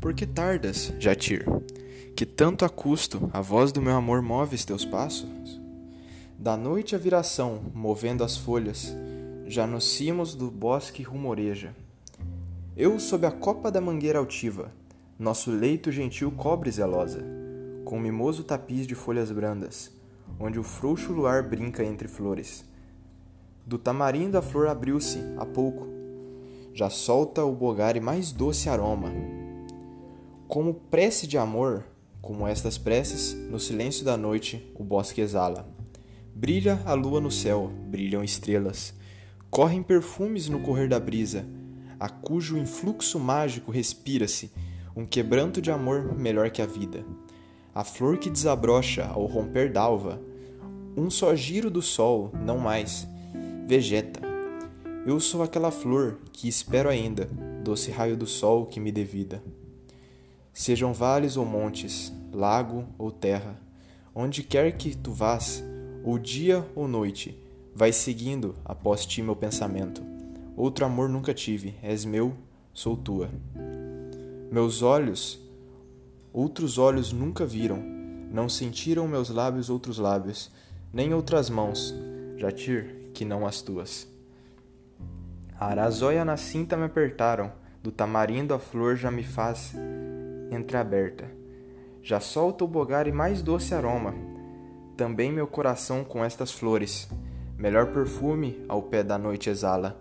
Por que tardas, Jatir? Que tanto a custo a voz do meu amor moves teus passos? Da noite a viração, movendo as folhas, já nos cimos do bosque rumoreja. Eu sob a copa da mangueira altiva, nosso leito gentil cobre zelosa, com um mimoso tapiz de folhas brandas, onde o frouxo luar brinca entre flores. Do tamarindo a flor abriu-se, há pouco, já solta o bogare mais doce aroma. Como prece de amor, como estas preces, no silêncio da noite o bosque exala. Brilha a lua no céu, brilham estrelas. Correm perfumes no correr da brisa, a cujo influxo mágico respira-se um quebranto de amor melhor que a vida. A flor que desabrocha ao romper d'alva, um só giro do sol, não mais, vegeta. Eu sou aquela flor que espero ainda, doce raio do sol que me dê vida. Sejam vales ou montes, lago ou terra, onde quer que tu vás, ou dia ou noite, vai seguindo após ti meu pensamento. Outro amor nunca tive, és meu, sou tua. Meus olhos, outros olhos nunca viram, não sentiram meus lábios outros lábios, nem outras mãos, Jatir, que não as tuas. A arazóia na cinta me apertaram, do tamarindo a flor já me faz entreaberta. Já solta o bogare mais doce aroma, também meu coração com estas flores. Melhor perfume ao pé da noite exala.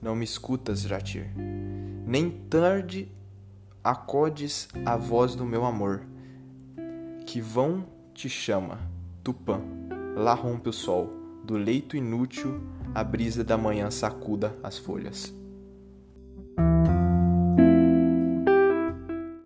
Não me escutas, Jatir. Nem tarde acodes a voz do meu amor. Que vão te chama, Tupã. Lá rompe o sol, do leito inútil a brisa da manhã sacuda as folhas.